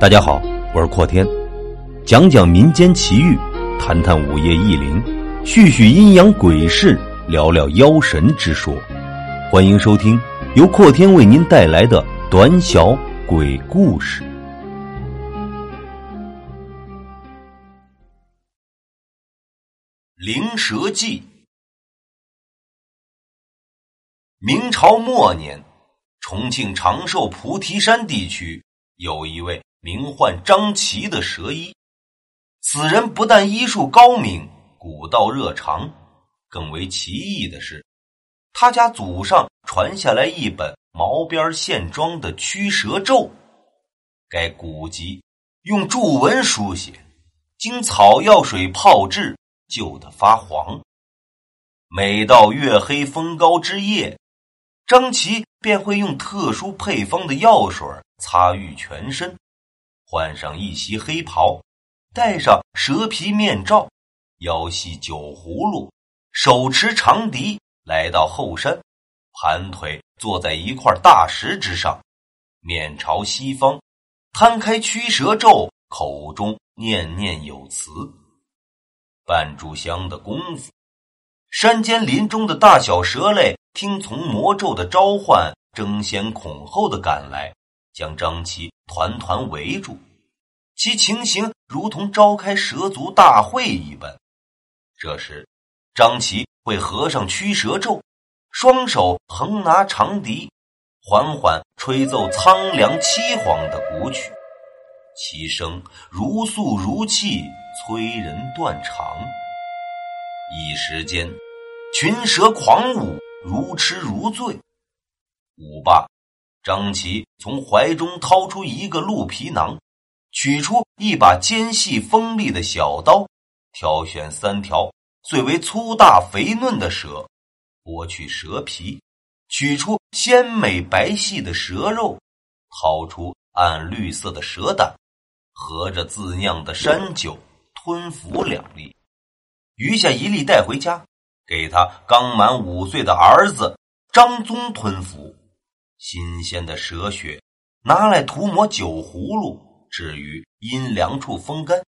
大家好，我是阔天，讲讲民间奇遇，谈谈午夜异灵，叙叙阴阳鬼事，聊聊妖神之说。欢迎收听由阔天为您带来的短小鬼故事《灵蛇记》。明朝末年，重庆长寿菩提山地区有一位。名唤张琪的蛇医，此人不但医术高明、古道热肠，更为奇异的是，他家祖上传下来一本毛边线装的驱蛇咒。该古籍用注文书写，经草药水泡制，旧的发黄。每到月黑风高之夜，张琪便会用特殊配方的药水擦浴全身。换上一袭黑袍，戴上蛇皮面罩，腰系酒葫芦，手持长笛，来到后山，盘腿坐在一块大石之上，面朝西方，摊开驱蛇咒，口中念念有词。半炷香的功夫，山间林中的大小蛇类听从魔咒的召唤，争先恐后的赶来。将张琪团团围住，其情形如同召开蛇族大会一般。这时，张琪会合上驱蛇咒，双手横拿长笛，缓缓吹奏苍凉凄惶的古曲，其声如诉如泣，催人断肠。一时间，群蛇狂舞，如痴如醉。舞罢。张琪从怀中掏出一个鹿皮囊，取出一把尖细锋利的小刀，挑选三条最为粗大肥嫩的蛇，剥去蛇皮，取出鲜美白细的蛇肉，掏出暗绿色的蛇胆，合着自酿的山酒，吞服两粒，余下一粒带回家，给他刚满五岁的儿子张宗吞服。新鲜的蛇血拿来涂抹酒葫芦，置于阴凉处风干；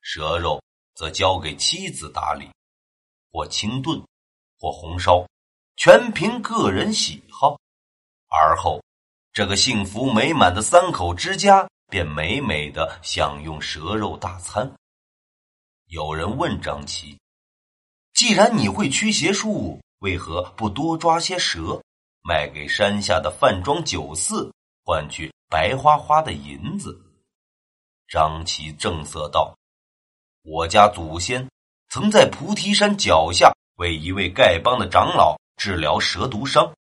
蛇肉则交给妻子打理，或清炖，或红烧，全凭个人喜好。而后，这个幸福美满的三口之家便美美的享用蛇肉大餐。有人问张琪：“既然你会驱邪术，为何不多抓些蛇？”卖给山下的饭庄酒肆，换取白花花的银子。张琪正色道：“我家祖先曾在菩提山脚下为一位丐帮的长老治疗蛇毒伤，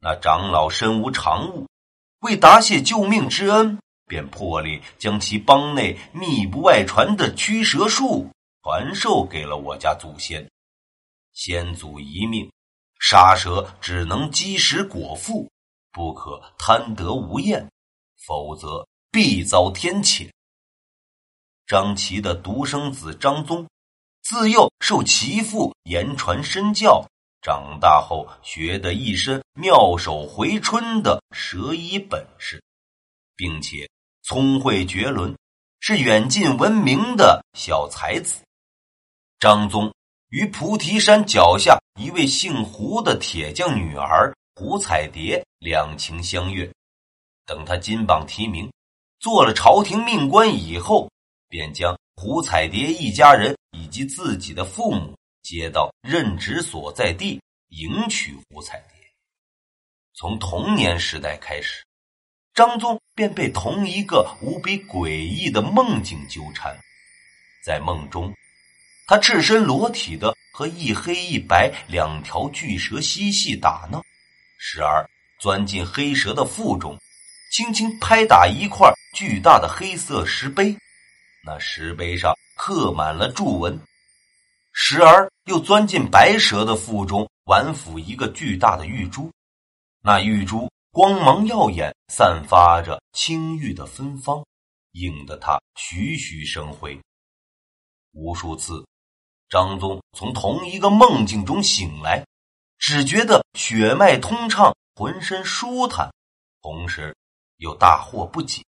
那长老身无长物，为答谢救命之恩，便破例将其帮内秘不外传的驱蛇术传授给了我家祖先。先祖遗命。”杀蛇只能积食果腹，不可贪得无厌，否则必遭天谴。张琪的独生子张宗，自幼受其父言传身教，长大后学得一身妙手回春的蛇医本事，并且聪慧绝伦，是远近闻名的小才子。张宗。于菩提山脚下一位姓胡的铁匠女儿胡彩蝶两情相悦，等他金榜题名，做了朝廷命官以后，便将胡彩蝶一家人以及自己的父母接到任职所在地迎娶胡彩蝶。从童年时代开始，张宗便被同一个无比诡异的梦境纠缠，在梦中。他赤身裸体的和一黑一白两条巨蛇嬉戏打闹，时而钻进黑蛇的腹中，轻轻拍打一块巨大的黑色石碑，那石碑上刻满了注文；时而又钻进白蛇的腹中，玩抚一个巨大的玉珠，那玉珠光芒耀眼，散发着青玉的芬芳，映得他栩栩生辉。无数次。张宗从同一个梦境中醒来，只觉得血脉通畅，浑身舒坦，同时又大惑不解。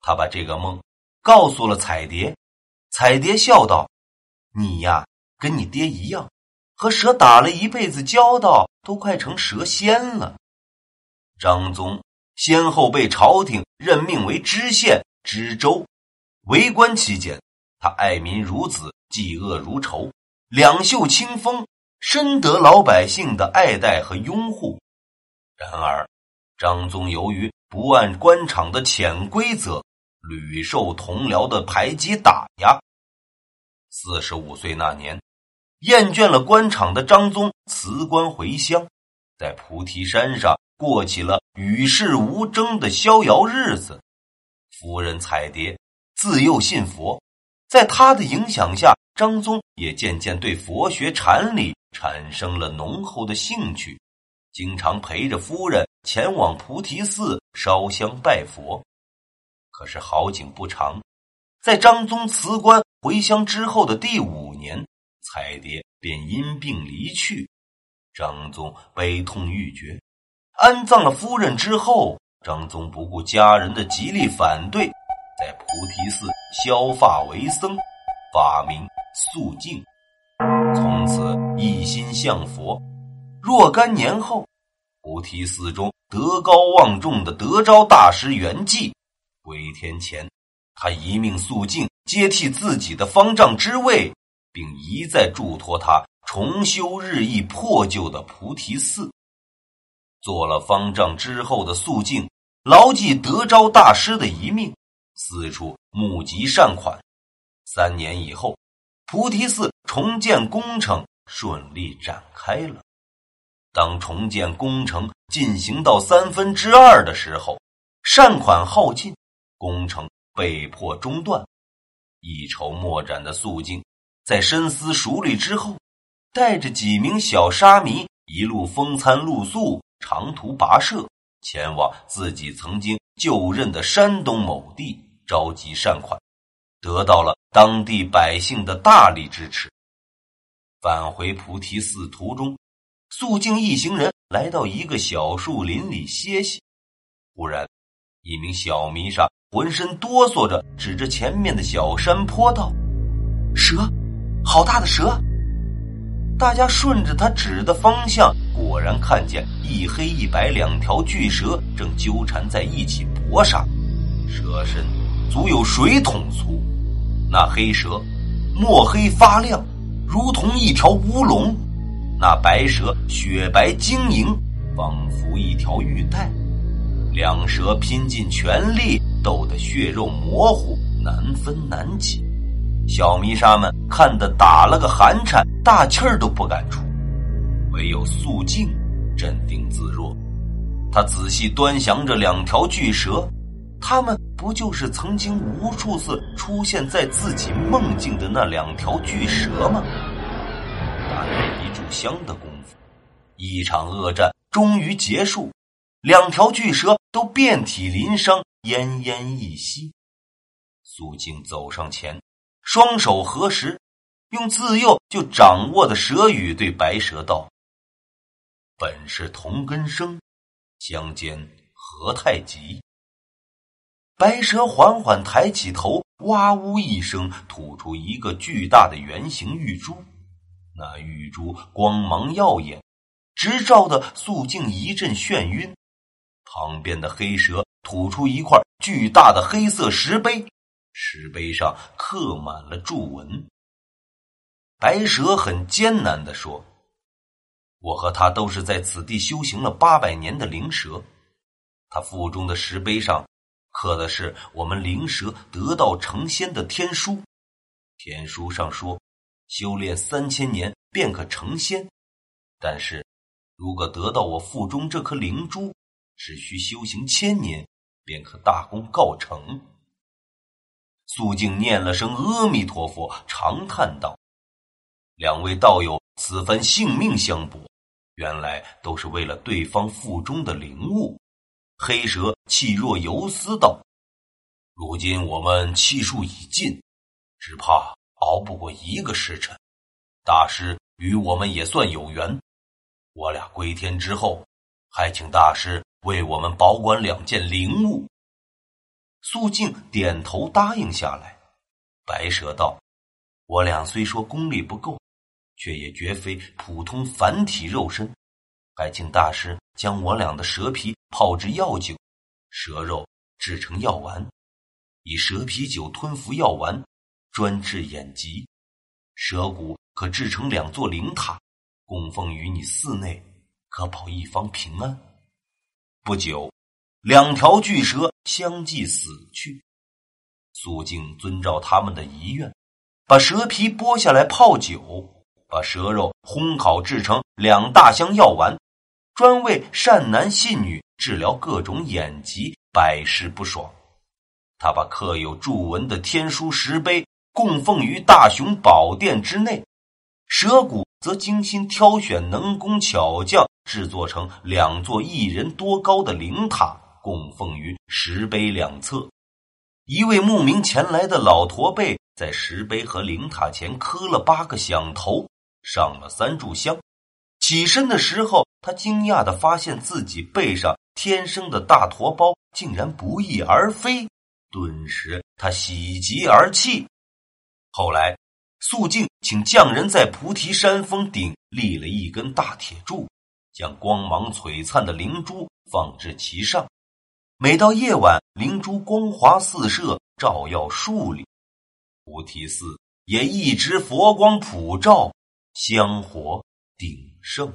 他把这个梦告诉了彩蝶。彩蝶笑道：“你呀，跟你爹一样，和蛇打了一辈子交道，都快成蛇仙了。”张宗先后被朝廷任命为知县、知州。为官期间，他爱民如子，嫉恶如仇，两袖清风，深得老百姓的爱戴和拥护。然而，张宗由于不按官场的潜规则，屡受同僚的排挤打压。四十五岁那年，厌倦了官场的张宗辞官回乡，在菩提山上过起了与世无争的逍遥日子。夫人彩蝶自幼信佛，在他的影响下，张宗也渐渐对佛学禅理产生了浓厚的兴趣，经常陪着夫人前往菩提寺烧香拜佛。可是好景不长，在张宗辞官回乡之后的第五年，彩蝶便因病离去。张宗悲痛欲绝，安葬了夫人之后，张宗不顾家人的极力反对，在菩提寺削发为僧，法名素静，从此一心向佛。若干年后，菩提寺中德高望重的德昭大师圆寂。归天前，他一命肃静接替自己的方丈之位，并一再嘱托他重修日益破旧的菩提寺。做了方丈之后的肃静，牢记德昭大师的遗命，四处募集善款。三年以后，菩提寺重建工程顺利展开了。当重建工程进行到三分之二的时候，善款耗尽。工程被迫中断，一筹莫展的肃静，在深思熟虑之后，带着几名小沙弥一路风餐露宿，长途跋涉，前往自己曾经就任的山东某地召集善款，得到了当地百姓的大力支持。返回菩提寺途中，肃静一行人来到一个小树林里歇息，忽然，一名小弥沙。浑身哆嗦着，指着前面的小山坡道：“蛇，好大的蛇！”大家顺着他指的方向，果然看见一黑一白两条巨蛇正纠缠在一起搏杀。蛇身足有水桶粗，那黑蛇墨黑发亮，如同一条乌龙；那白蛇雪白晶莹，仿佛一条玉带。两蛇拼尽全力。斗得血肉模糊，难分难解。小弥沙们看得打了个寒颤，大气儿都不敢出。唯有素静镇定自若。他仔细端详着两条巨蛇，他们不就是曾经无数次出现在自己梦境的那两条巨蛇吗？大约一炷香的功夫，一场恶战终于结束，两条巨蛇都遍体鳞伤。奄奄一息，苏静走上前，双手合十，用自幼就掌握的蛇语对白蛇道：“本是同根生，相煎何太急。”白蛇缓缓抬起头，哇呜一声，吐出一个巨大的圆形玉珠。那玉珠光芒耀眼，直照的素静一阵眩晕。旁边的黑蛇。吐出一块巨大的黑色石碑，石碑上刻满了注文。白蛇很艰难的说：“我和他都是在此地修行了八百年的灵蛇。他腹中的石碑上刻的是我们灵蛇得道成仙的天书。天书上说，修炼三千年便可成仙。但是，如果得到我腹中这颗灵珠，只需修行千年。”便可大功告成。素静念了声阿弥陀佛，长叹道：“两位道友此番性命相搏，原来都是为了对方腹中的灵物。”黑蛇气若游丝道：“如今我们气数已尽，只怕熬不过一个时辰。大师与我们也算有缘，我俩归天之后，还请大师。”为我们保管两件灵物。素静点头答应下来。白蛇道：“我俩虽说功力不够，却也绝非普通凡体肉身，还请大师将我俩的蛇皮泡制药酒，蛇肉制成药丸，以蛇皮酒吞服药丸，专治眼疾；蛇骨可制成两座灵塔，供奉于你寺内，可保一方平安。”不久。两条巨蛇相继死去，苏静遵照他们的遗愿，把蛇皮剥下来泡酒，把蛇肉烘烤制成两大箱药丸，专为善男信女治疗各种眼疾，百试不爽。他把刻有注文的天书石碑供奉于大雄宝殿之内，蛇骨则精心挑选能工巧匠制作成两座一人多高的灵塔。供奉于石碑两侧，一位慕名前来的老驼背在石碑和灵塔前磕了八个响头，上了三炷香。起身的时候，他惊讶的发现自己背上天生的大驼包竟然不翼而飞，顿时他喜极而泣。后来，肃静请匠人在菩提山峰顶立了一根大铁柱，将光芒璀璨的灵珠放置其上。每到夜晚，灵珠光华四射，照耀数里，菩提寺也一直佛光普照，香火鼎盛。